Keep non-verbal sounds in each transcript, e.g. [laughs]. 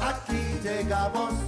aquí llegamos.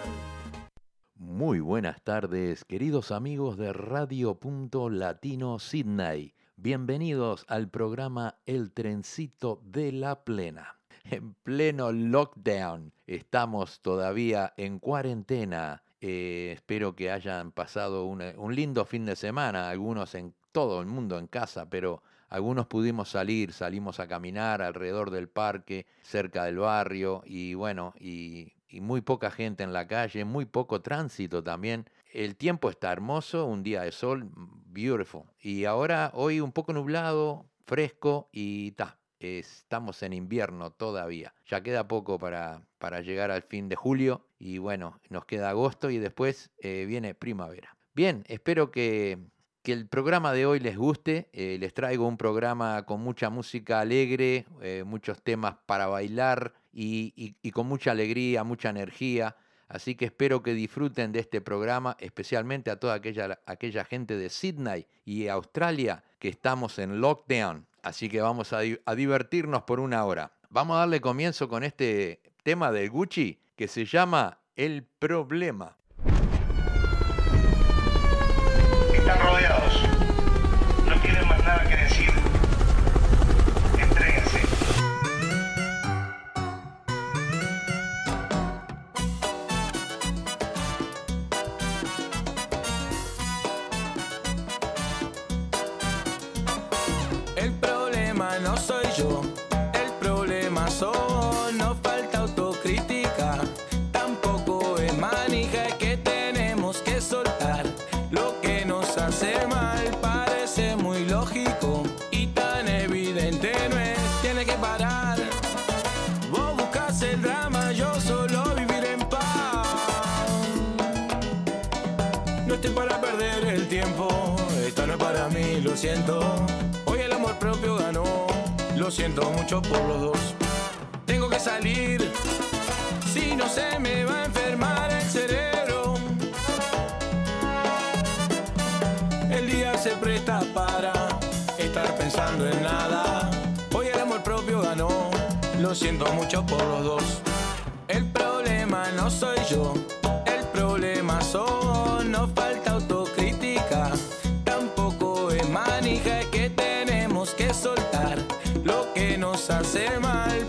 Muy buenas tardes, queridos amigos de Radio Punto Latino Sydney. Bienvenidos al programa El Trencito de la Plena. En pleno lockdown, estamos todavía en cuarentena. Eh, espero que hayan pasado una- un lindo fin de semana, algunos en todo el mundo en casa, pero algunos pudimos salir, salimos a caminar alrededor del parque, cerca del barrio, y bueno, y, y muy poca gente en la calle, muy poco tránsito también. El tiempo está hermoso, un día de sol, beautiful. Y ahora, hoy un poco nublado, fresco y ta. Estamos en invierno todavía. Ya queda poco para, para llegar al fin de julio y bueno, nos queda agosto y después eh, viene primavera. Bien, espero que, que el programa de hoy les guste. Eh, les traigo un programa con mucha música alegre, eh, muchos temas para bailar y, con mucha alegría, mucha energía. Así que espero que disfruten de este programa, especialmente a toda aquella, aquella gente de Sydney y Australia que estamos en lockdown. Así que vamos a, a divertirnos por una hora. Vamos a darle comienzo con este tema del Gucci que se llama El Problema. Hoy el amor propio ganó, lo siento mucho por los dos. Tengo que salir, si no se me va a enfermar el cerebro. El día se presta para estar pensando en nada. Hoy el amor propio ganó, lo siento mucho por los dos. El problema no soy yo, nos hace mal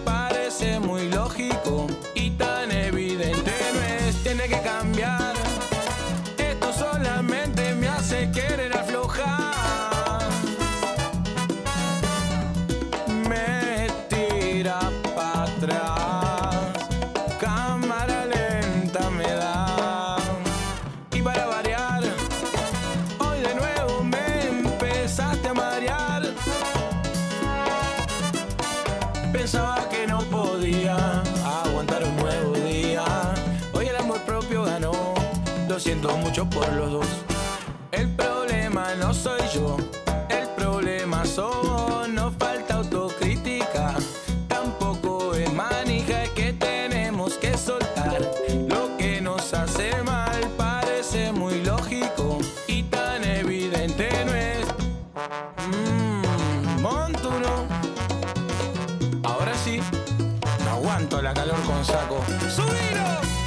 El problema no soy yo, el problema son, no falta autocrítica. Tampoco es manija que tenemos que soltar. Lo que nos hace mal parece muy lógico y tan evidente no es. Mmm, montuno. Ahora sí, no aguanto la calor con saco. ¡Subilo!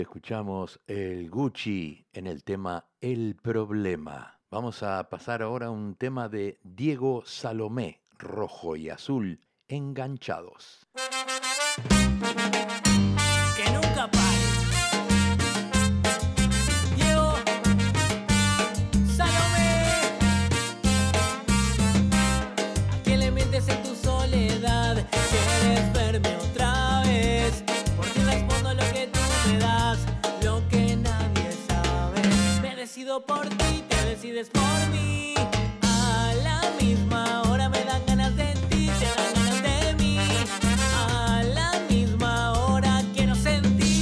Escuchamos el Gucci en el tema El Problema. Vamos a pasar ahora a un tema de Diego Salomé, rojo y azul, enganchados. Decides por mí. A la misma hora me dan ganas de ti, te dan ganas de mí. A la misma hora quiero sentir.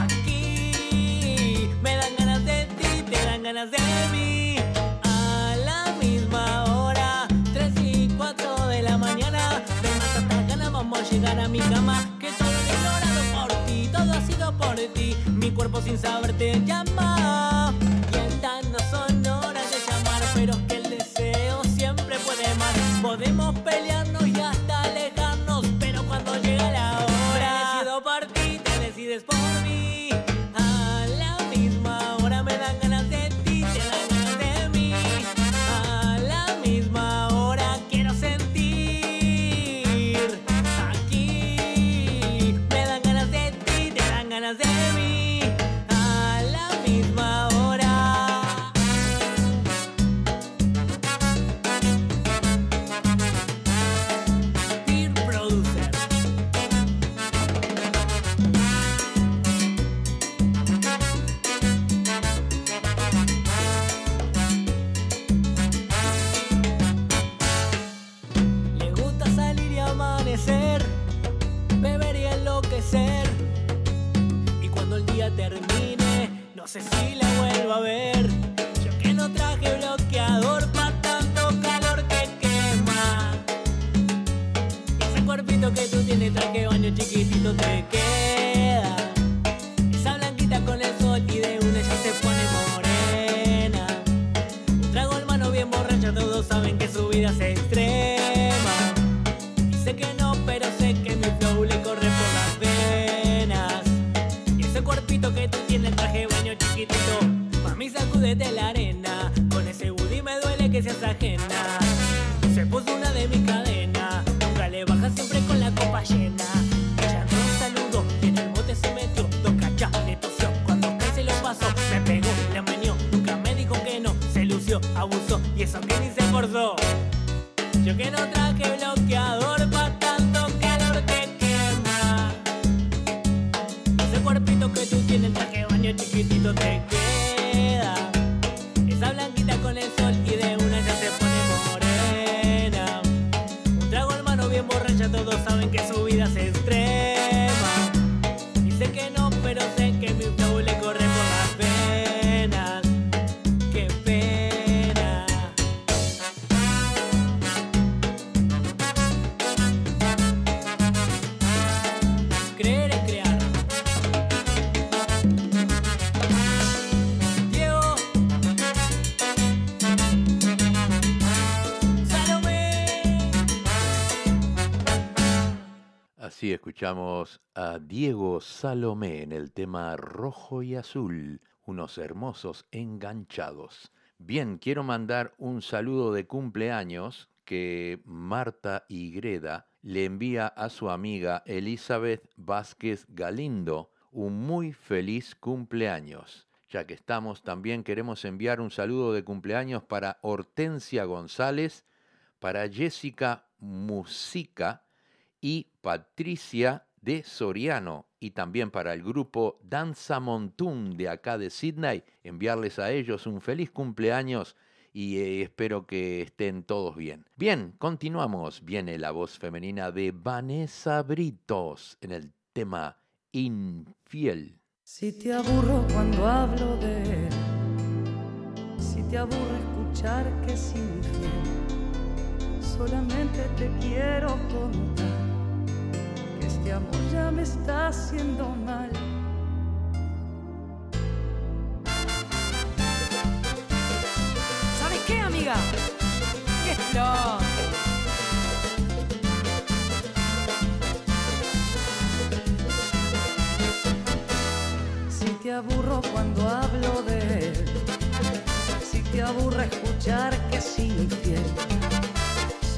Aquí me dan ganas de ti, te dan ganas de mí. A la misma hora, 3 y 4 de la mañana. Me mata esta ganas, vamos a llegar a mi cama. Que todo lo ignorado por ti, todo ha sido por ti. Mi cuerpo sin saber te termine, no sé si la vuelvo a ver. Yo que no traje bloqueador pa' tanto calor que quema. Ese cuerpito que tú tienes, traje baño chiquitito te queda. Esa blanquita con el sol y de una ya se pone morena. Un trago en mano bien borracha, todos saben que su vida es extrema. A Diego Salomé en el tema Rojo y Azul, unos hermosos enganchados. Bien, quiero mandar un saludo de cumpleaños que Marta Igreda le envía a su amiga Elizabeth Vázquez Galindo un muy feliz cumpleaños. Ya que estamos, también queremos enviar un saludo de cumpleaños para Hortensia González, para Jessica Musica, y Patricia de Soriano y también para el grupo Danza Montún de acá de Sydney, enviarles a ellos un feliz cumpleaños y eh, espero que estén todos bien. Bien, continuamos. Viene la voz femenina de Vanessa Britos en el tema Infiel. Si te aburro cuando hablo de él, si te aburre escuchar que es infiel, solamente te quiero contar este amor ya me está haciendo mal. ¿Sabes qué, amiga? Esto. te aburro cuando hablo de él, si te aburre escuchar que es infiel,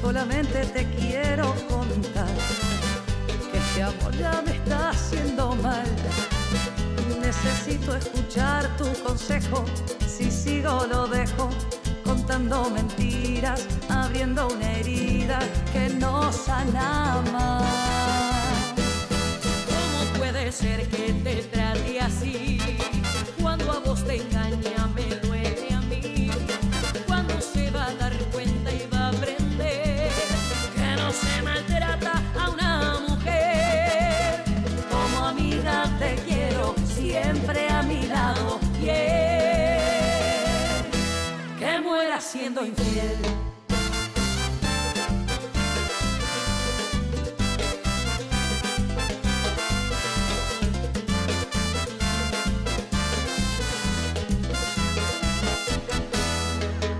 solamente te quiero contar este amor ya me está haciendo mal. Necesito escuchar tu consejo, si sigo lo dejo contando mentiras, abriendo una herida que no sana más. ¿Cómo puede ser que te trate así? Cuando a vos te engaña me duele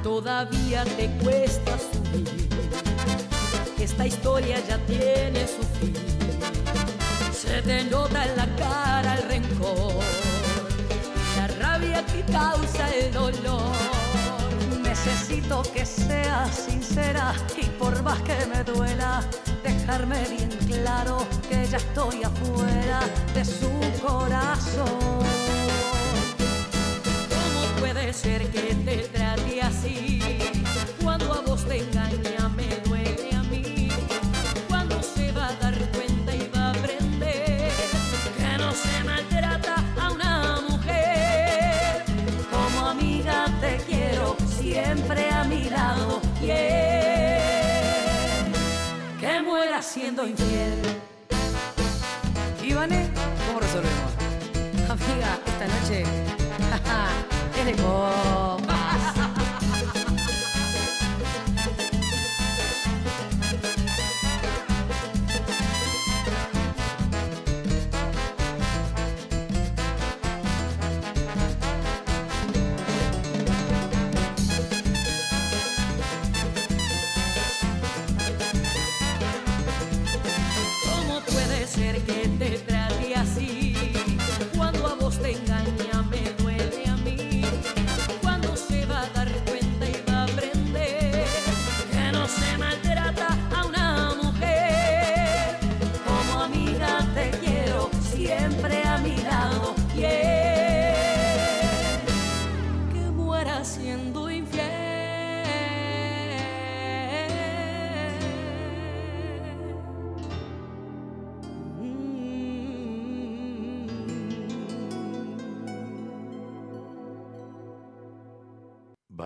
Todavía te cuesta subir. Esta historia ya tiene su fin. Se te nota en la cara el rencor, la rabia que causa el dolor. Necesito que seas sincera y por más que me duela, dejarme bien claro que ya estoy afuera de su corazón. ¿Cómo puede ser que te trate así? Cuando a vos te engaña siendo infiel. Ivane, ¿cómo resolvemos? [laughs] Amiga, esta noche [laughs] es de copas.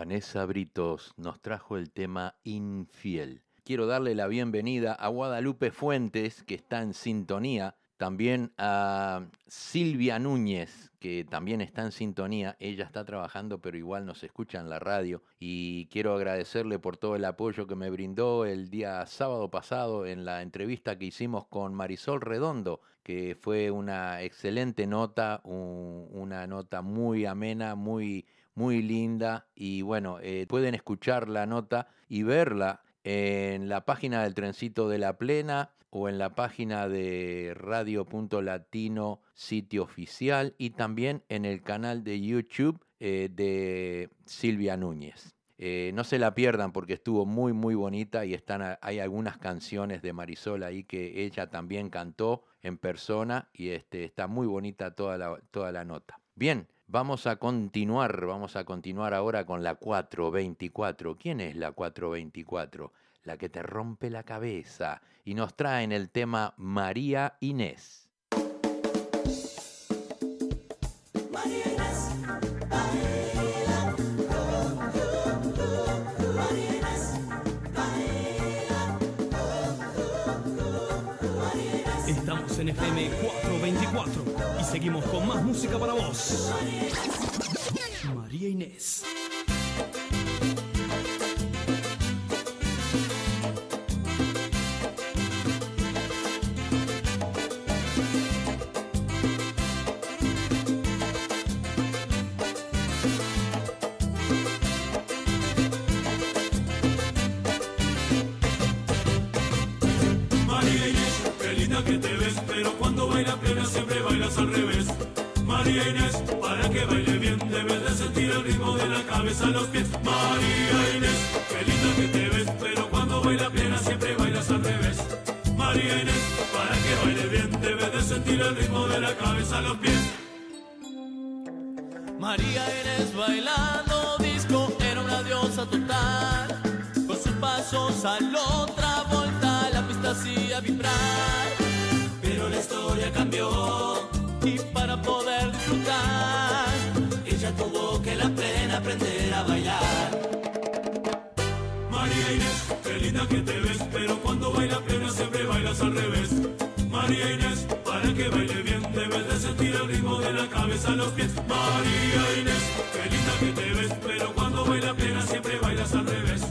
Vanessa Britos nos trajo el tema Infiel. Quiero darle la bienvenida a Guadalupe Fuentes, que está en sintonía, también a Silvia Núñez, que también está en sintonía. Ella está trabajando, pero igual nos escucha en la radio. Y quiero agradecerle por todo el apoyo que me brindó el día sábado pasado en la entrevista que hicimos con Marisol Redondo, que fue una excelente nota, un- una nota muy amena, muy muy linda y bueno, eh, pueden escuchar la nota y verla en la página del Trencito de la Plena o en la página de Radio.latino sitio oficial y también en el canal de YouTube eh, de Silvia Núñez. Eh, no se la pierdan porque estuvo muy muy bonita y están hay algunas canciones de Marisol ahí que ella también cantó en persona y este, está muy bonita toda la, toda la nota. Bien, vamos a continuar, vamos a continuar ahora con la 424. ¿Quién es la 424? La que te rompe la cabeza y nos traen el tema María Inés. Con más música para vos. María Inés. Que baila plena siempre bailas al revés. María Inés, baile bien debes de sentir el ritmo de la cabeza a los pies. María Inés, qué linda que te ves, pero cuando baila plena siempre bailas al revés. María Inés, para que baile bien debes de sentir el ritmo de la cabeza a los pies. María Inés linda que te ves, pero cuando baila plena siempre bailas al revés. María Inés, para que baile bien debes de sentir el ritmo de la cabeza a los pies. María Inés, qué linda que te ves, pero cuando baila plena siempre bailas al revés.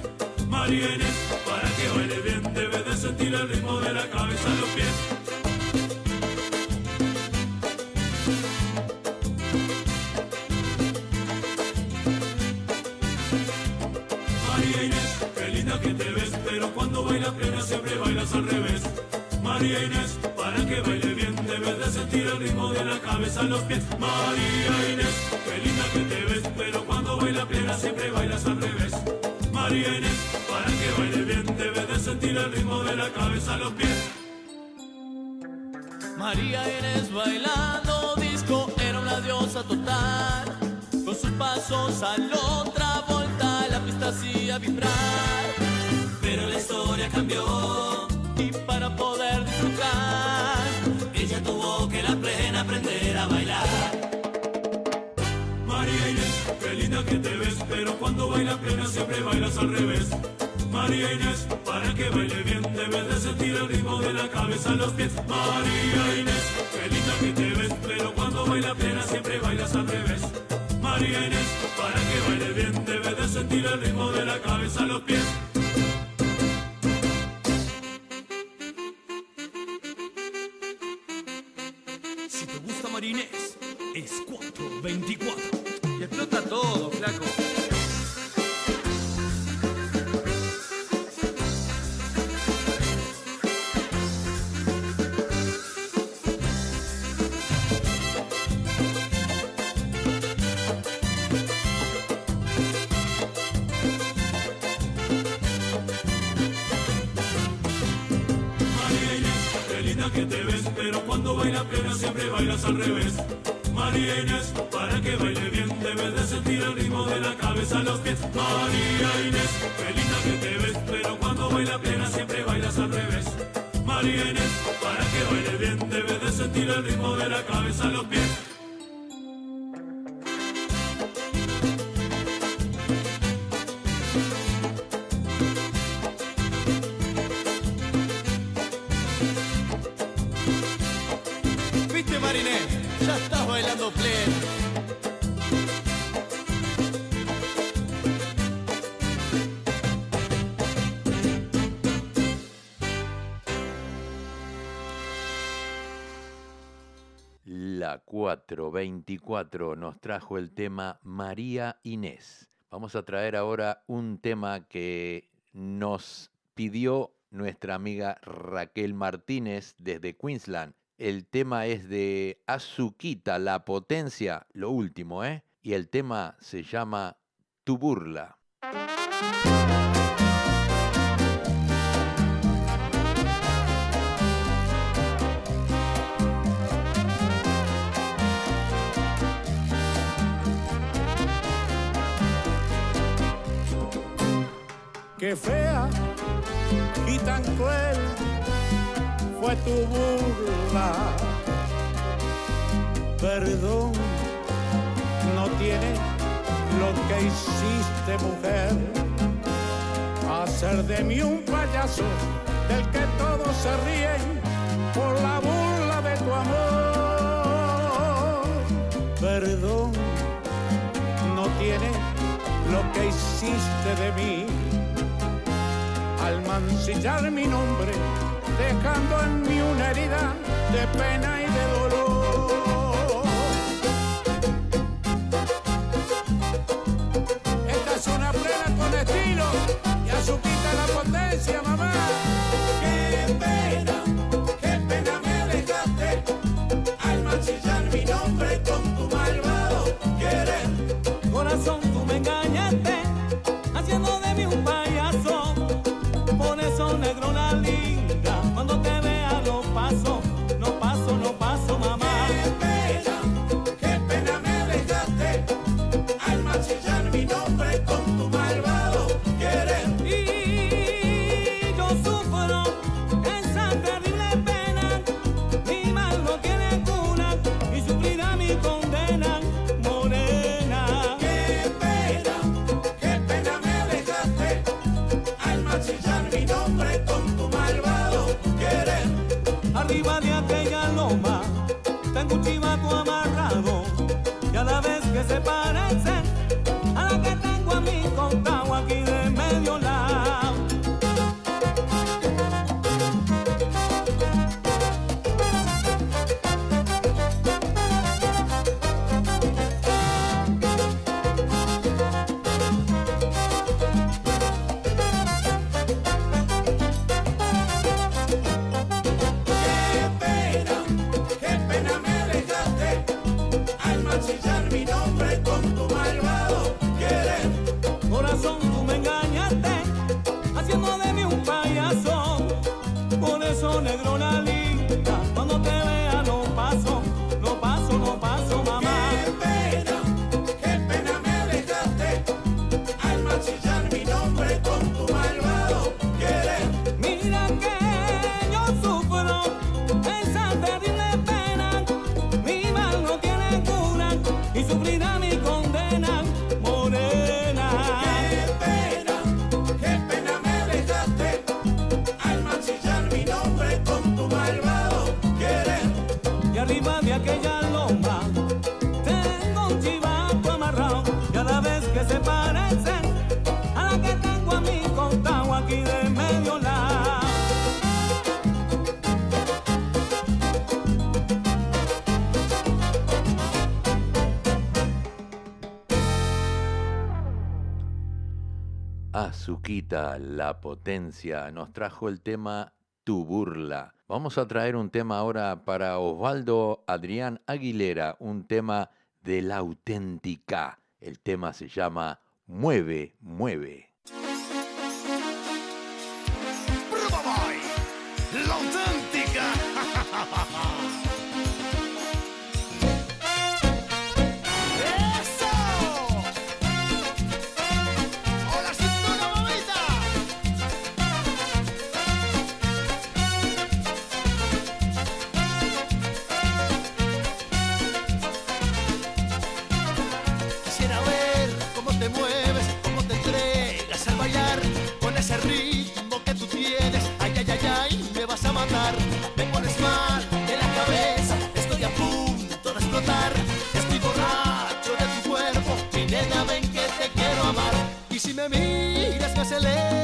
María Inés, para que baile bien debes de sentir el ritmo de la cabeza a los pies. Al revés. María Inés, para que baile bien debes de sentir el ritmo de la cabeza a los pies. María Inés, qué linda que te ves, pero cuando baila plena siempre bailas al revés. María Inés, para que baile bien debes de sentir el ritmo de la cabeza a los pies. María Inés bailando disco era una diosa total. Con sus pasos a la otra vuelta la pista hacía vibrar. Pero la historia cambió, Y para poder disfrutar, ella tuvo que la plena aprender a bailar. María Inés, qué linda que te ves, pero cuando baila plena siempre bailas al revés. María Inés, para que baile bien debes de sentir el ritmo de la cabeza a los pies. María Inés, qué linda que te ves, pero cuando baila plena siempre bailas al revés. María Inés, para que baile bien debes de sentir el ritmo de la cabeza a los pies. La 424 nos trajo el tema María Inés. Vamos a traer ahora un tema que nos pidió nuestra amiga Raquel Martínez desde Queensland. El tema es de Azuquita, la potencia, lo último, ¿eh? Y el tema se llama Tu burla. Qué fea y tan cruel fue tu burla. Perdón, no tiene lo que hiciste, mujer. Hacer de mí un payaso del que todos se ríen por la burla de tu amor. Perdón, no tiene lo que hiciste de mí al mancillar mi nombre, dejando en mí una herida de pena y de dolor. Esta es una plena con estilo y azuquita la potencia, mamá. Suquita, la potencia, nos trajo el tema Tu burla. Vamos a traer un tema ahora para Osvaldo Adrián Aguilera, un tema de la auténtica. El tema se llama Mueve, mueve. celeste.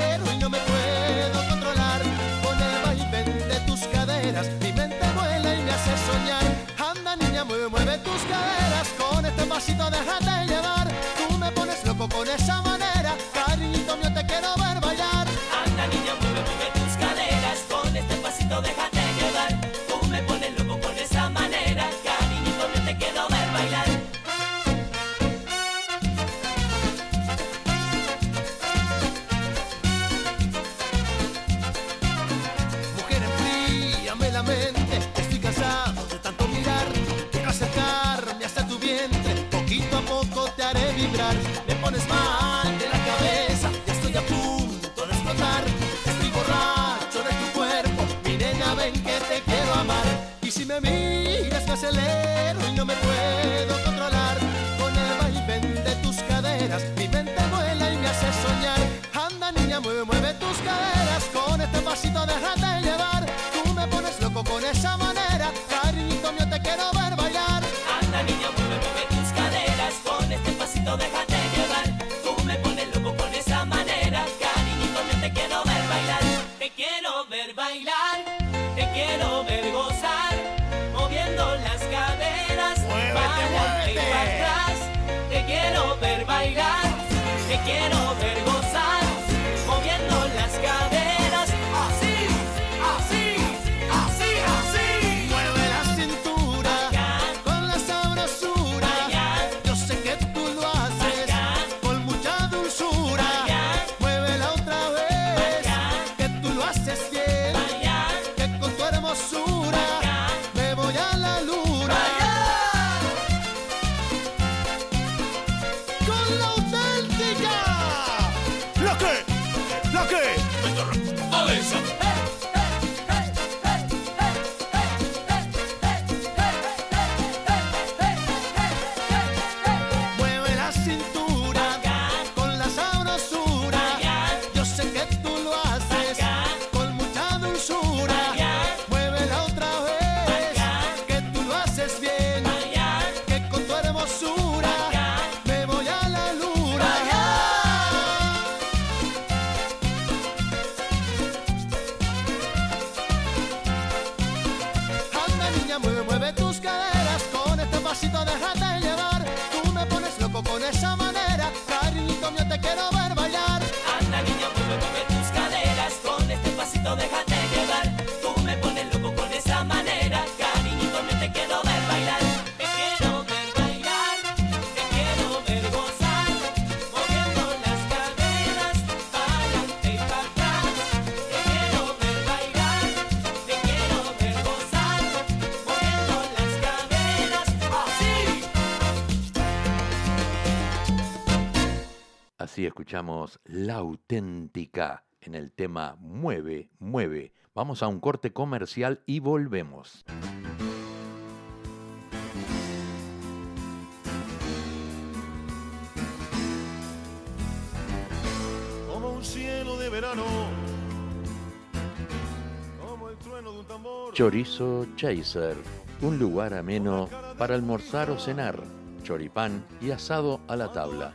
me pones mal de la cabeza, ya estoy a punto de explotar, estoy borracho de tu cuerpo, mi nena ven que te quiero amar, y si me miras me acelero y no me puedo controlar, con el vaivén de tus caderas, mi mente vuela y me hace soñar, anda niña mueve, mueve tus caderas, con este pasito déjate llevar, tú me pones loco con esa manera. quiero escuchamos La auténtica en el tema Mueve, mueve. Vamos a un corte comercial y volvemos. como un cielo de verano, como el trueno de un tambor. Chorizo Chaser, un lugar ameno para almorzar o cenar, choripán y asado a la tabla,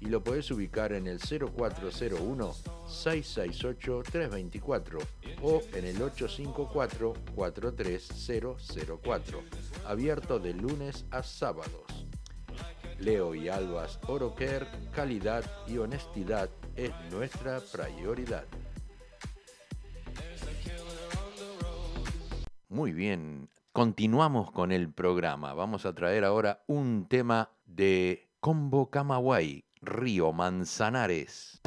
y lo puedes ubicar en el 0401-668-324 o en el 854-43004, abierto de lunes a sábados. Leo y Albas Oroker, calidad y honestidad es nuestra prioridad. Muy bien, continuamos con el programa. Vamos a traer ahora un tema de Combo Camagüey, Río Manzanares.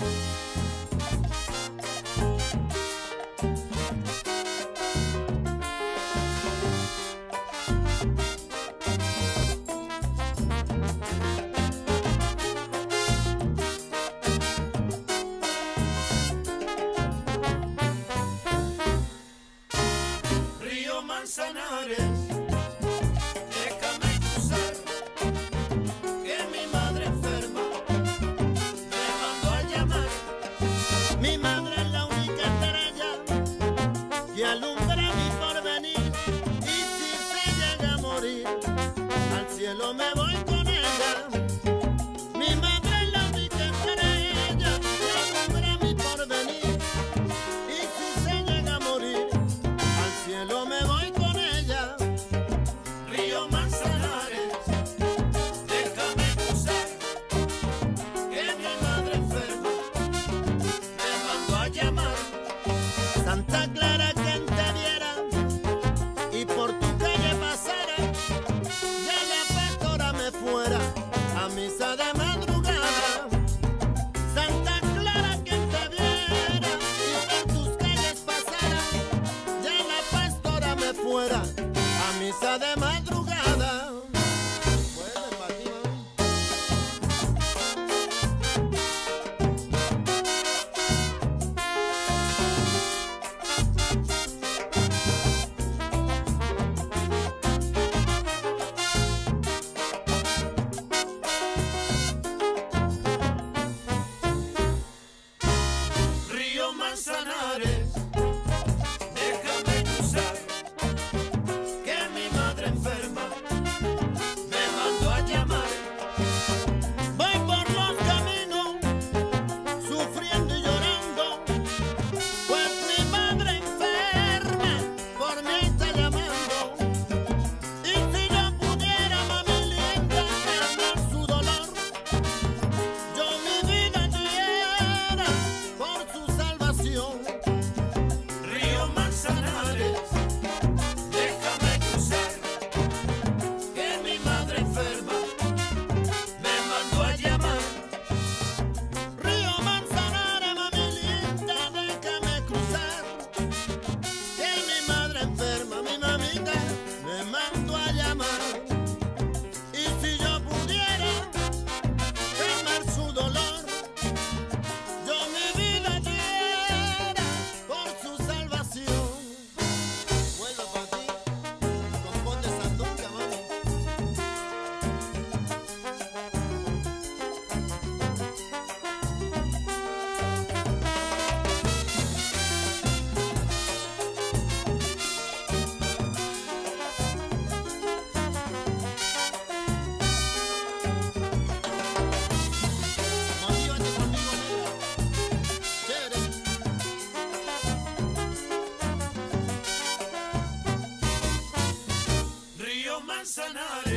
personal.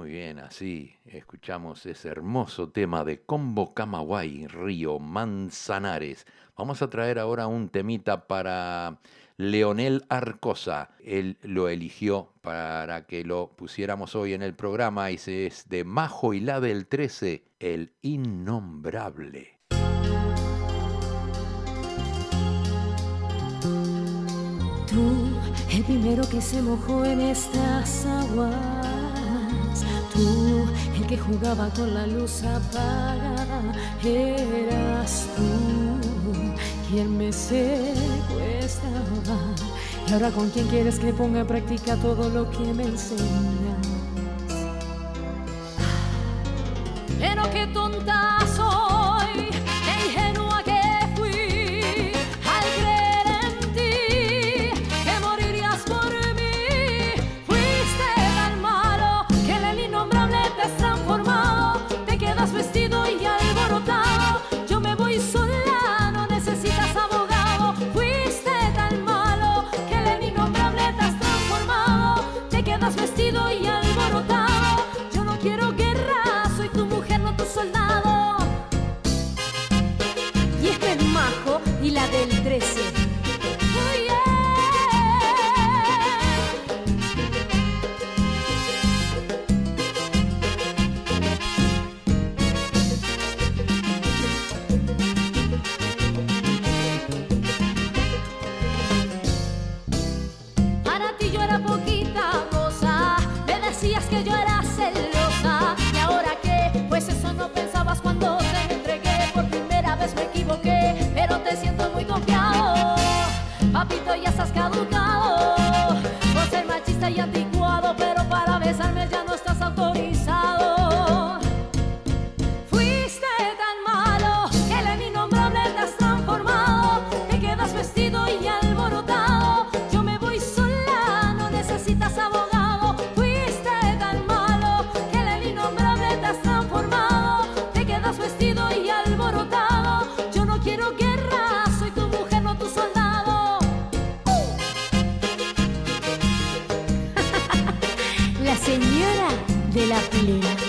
Muy bien, así escuchamos ese hermoso tema de Combo Camagüey, Río Manzanares. Vamos a traer ahora un temita para Leonel Arcosa. Él lo eligió para que lo pusiéramos hoy en el programa y se es de Majo y la del 13, El Innombrable. Tú, el primero que se mojó en estas aguas tú el que jugaba con la luz apagada, eras tú quien me secuestraba. Y ahora con quién quieres que ponga práctica todo lo que me enseñas. Pero qué tontas de la pilera.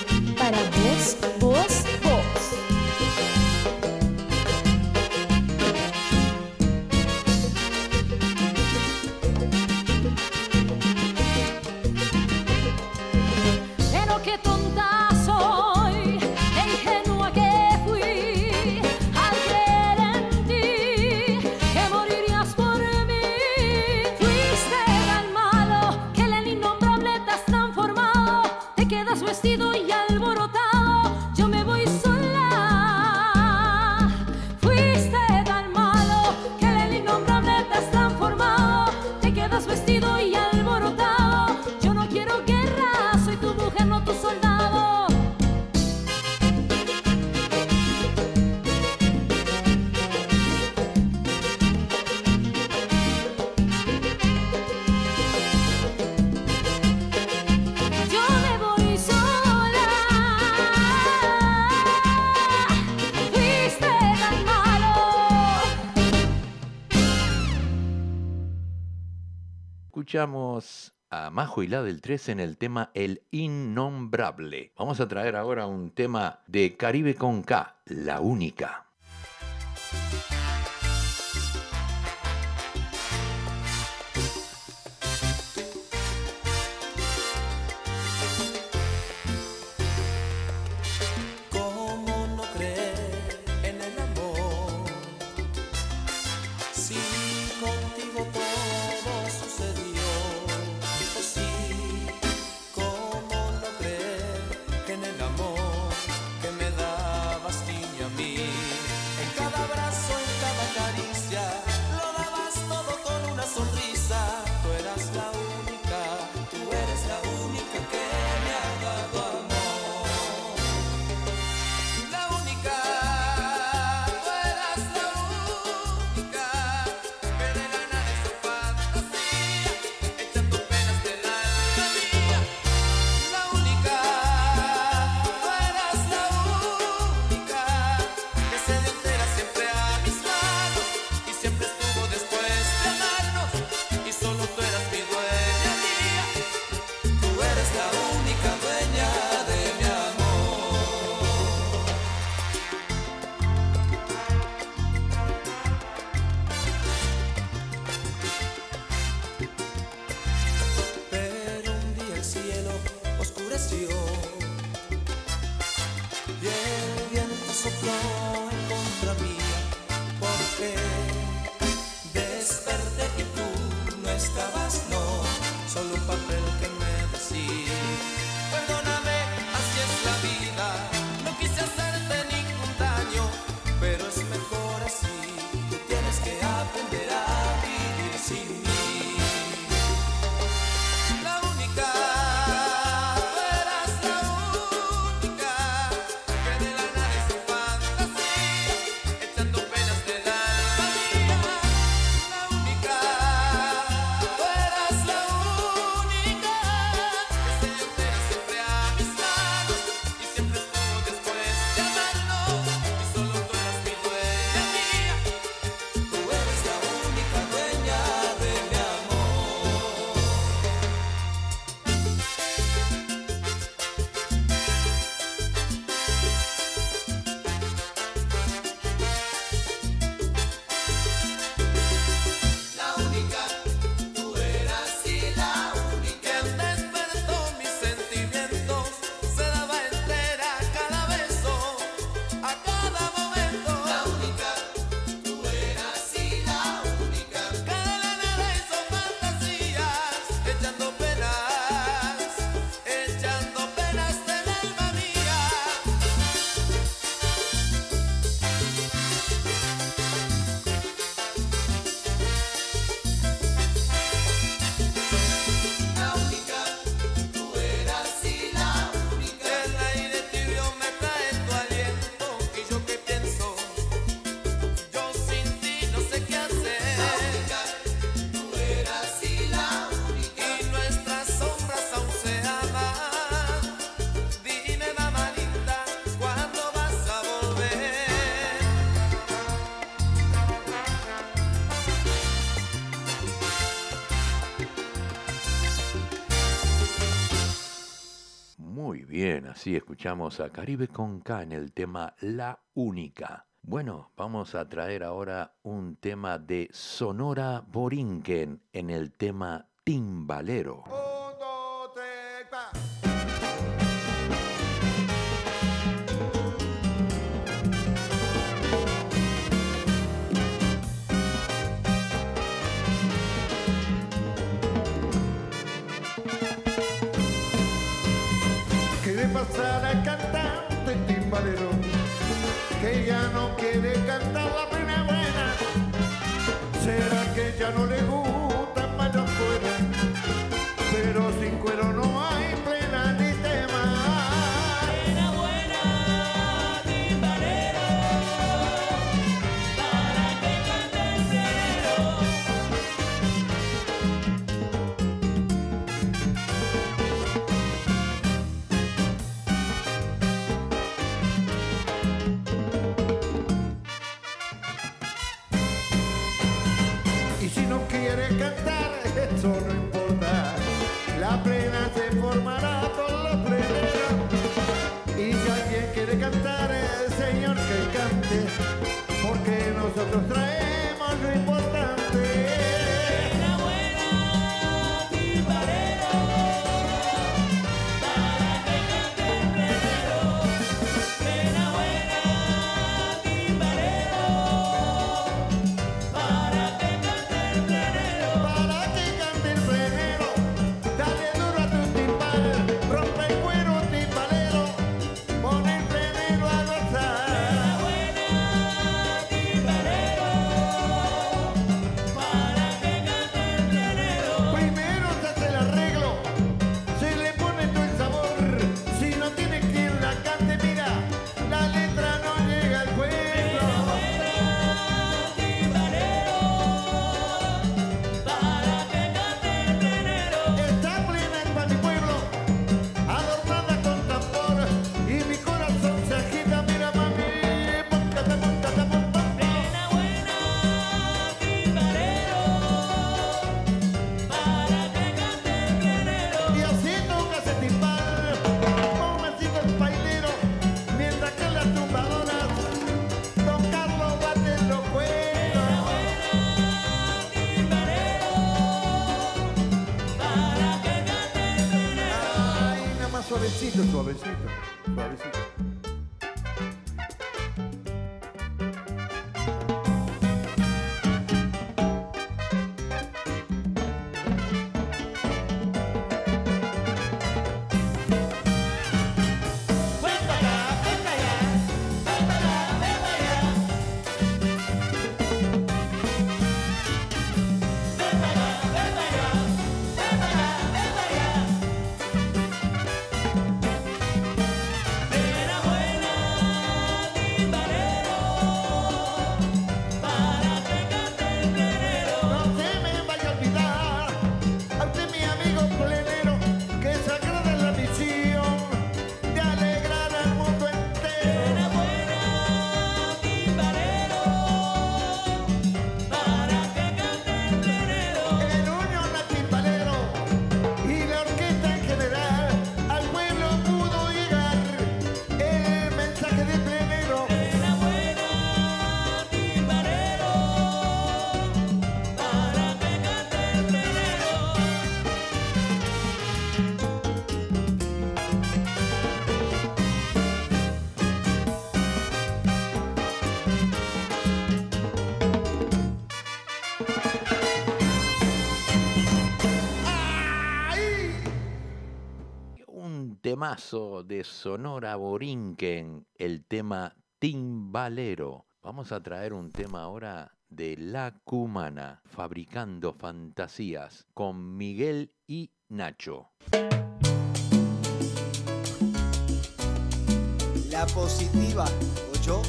Majo y la del 3 en el tema El Innombrable. Vamos a traer ahora un tema de Caribe con K, la única. Bien, así escuchamos a Caribe con K en el tema La Única. Bueno, vamos a traer ahora un tema de Sonora Borinquen en el tema Timbalero. ya no quiere cantar la pena buena? ¿Será que ya no le gusta? nos trae. temazo de Sonora Borinquen, el tema Timbalero. Vamos a traer un tema ahora de La Cumana, Fabricando Fantasías, con Miguel y Nacho. La positiva, ocho.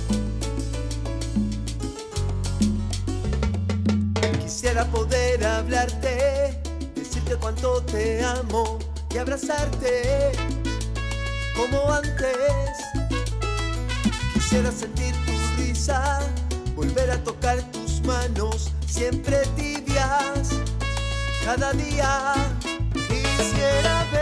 Quisiera poder hablarte, decirte cuánto te amo y abrazarte como antes. Quisiera sentir tu risa, volver a tocar tus manos, siempre tibias, cada día. Quisiera ver.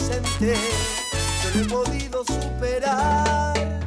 presente, yo no he podido superar.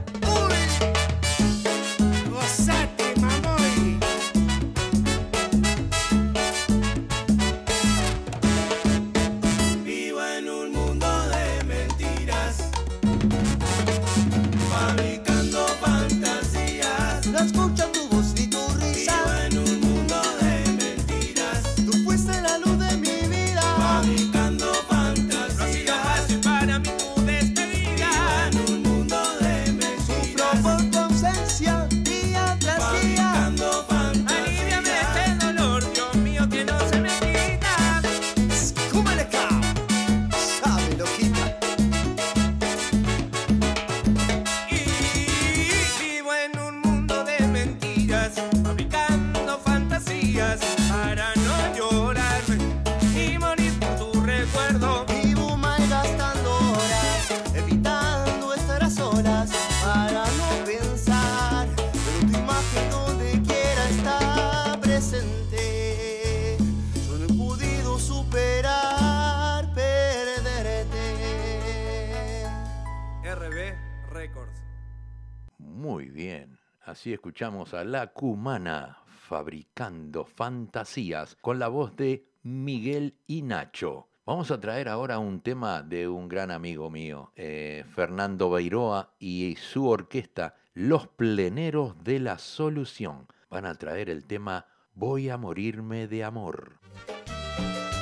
escuchamos a La Cumana fabricando fantasías con la voz de Miguel y Nacho. Vamos a traer ahora un tema de un gran amigo mío, eh, Fernando Beiroa y su orquesta Los Pleneros de la Solución. Van a traer el tema Voy a morirme de amor.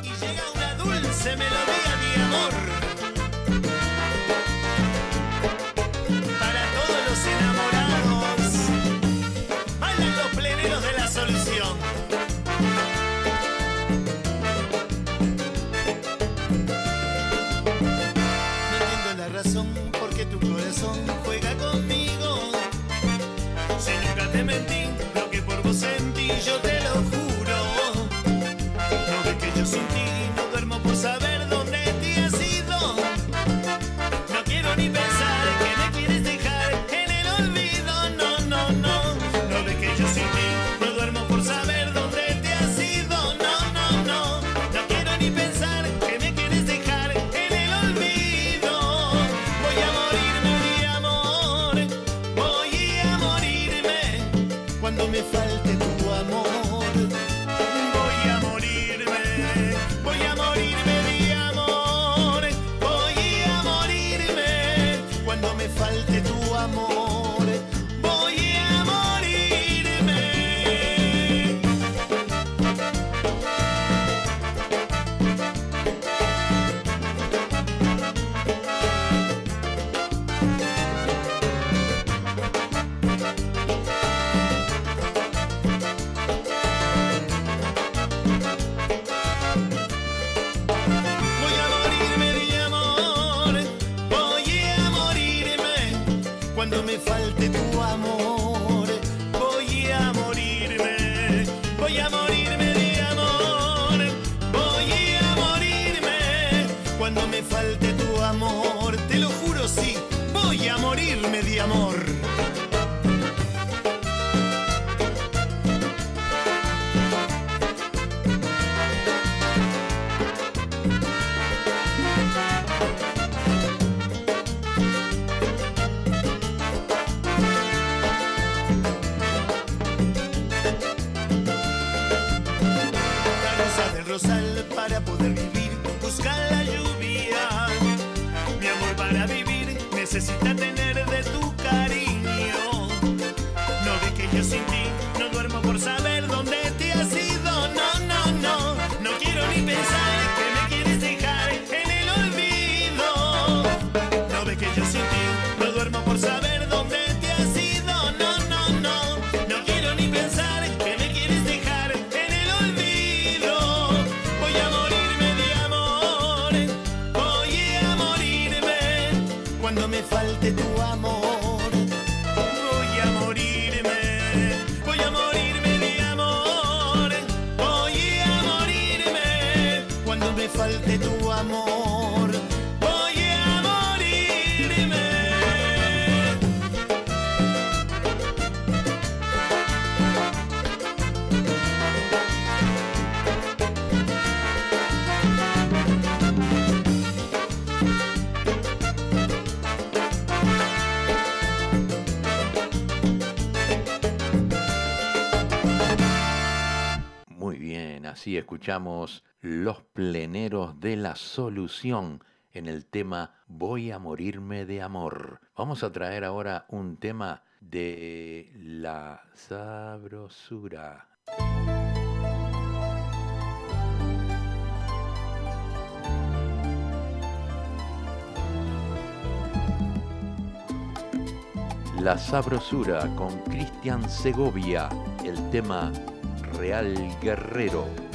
Y llega una dulce melodía de amor. escuchamos Los pleneros de la solución en el tema Voy a morirme de amor. Vamos a traer ahora un tema de la sabrosura. La sabrosura con Cristian Segovia, el tema Real Guerrero.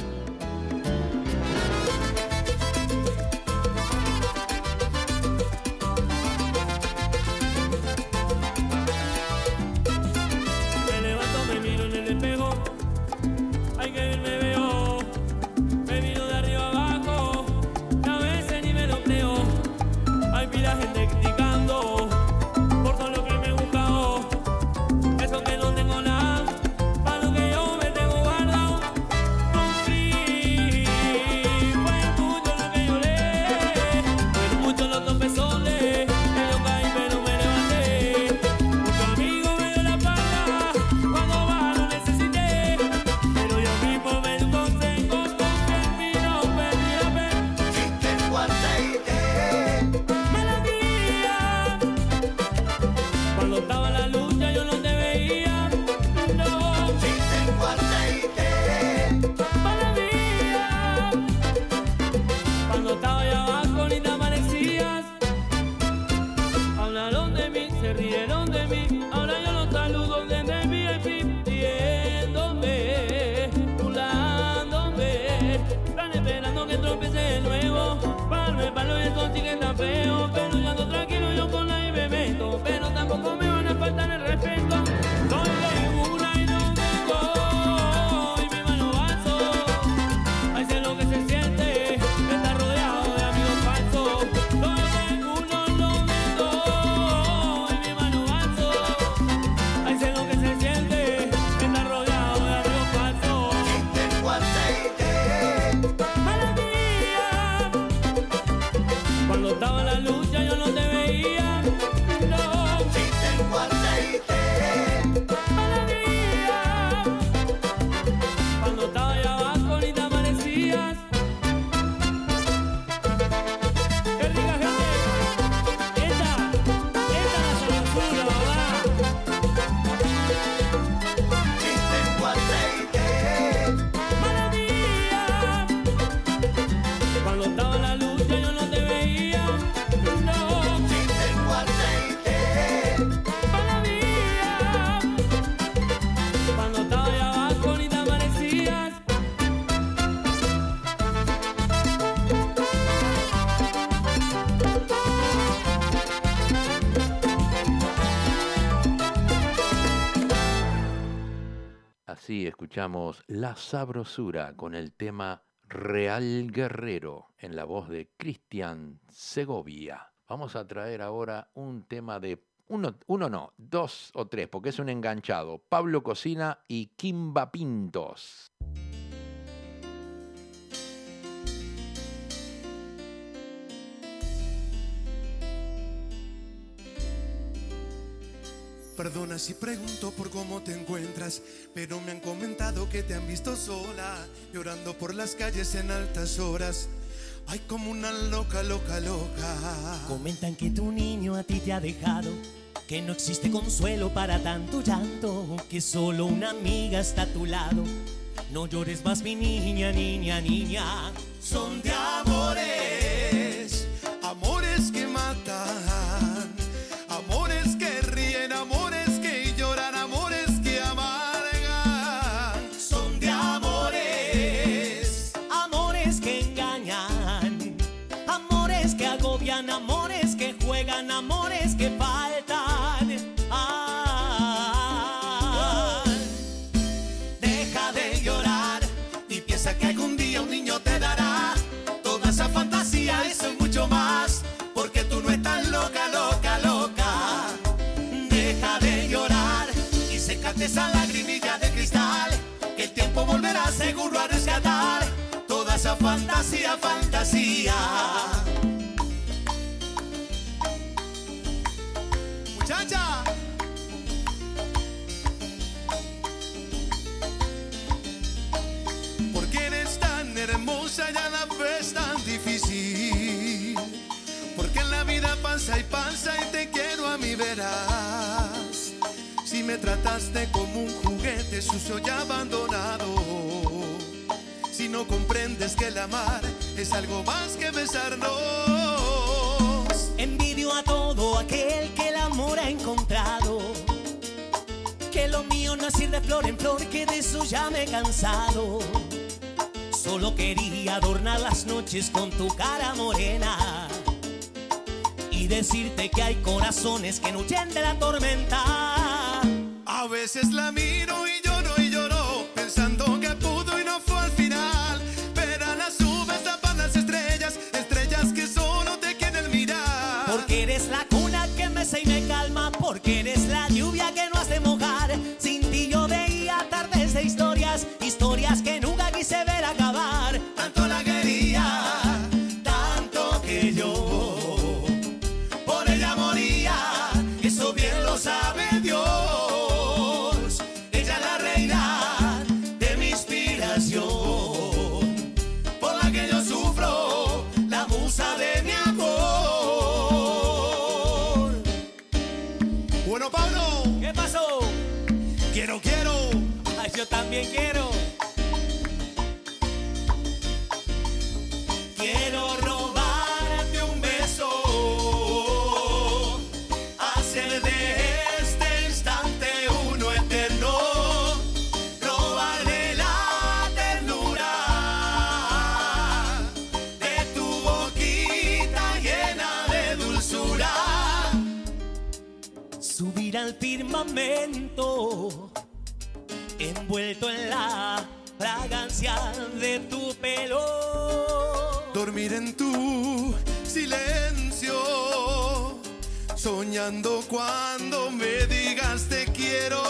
La Sabrosura con el tema Real Guerrero en la voz de Cristian Segovia. Vamos a traer ahora un tema de uno, uno no, dos o tres, porque es un enganchado. Pablo Cocina y Kimba Pintos. Perdona si pregunto por cómo te encuentras, pero me han comentado que te han visto sola, llorando por las calles en altas horas. Ay, como una loca, loca, loca. Comentan que tu niño a ti te ha dejado, que no existe consuelo para tanto llanto, que solo una amiga está a tu lado. No llores más, mi niña, niña, niña, son de amores. Seguro a rescatar toda esa fantasía, fantasía. Muchacha. Porque eres tan hermosa y a la vez tan difícil. Porque en la vida pasa y pasa y te quiero a mi verás. Si me trataste como un juguete sucio y abandonado. No comprendes que el amar es algo más que besarnos. Envidio a todo aquel que el amor ha encontrado. Que lo mío no es ir de flor en flor, que de eso ya me he cansado. Solo quería adornar las noches con tu cara morena. Y decirte que hay corazones que no huyen de la tormenta. A veces la miro calma, porque eres la lluvia que no envuelto en la fragancia de tu pelo. Dormir en tu silencio, soñando cuando me digas te quiero.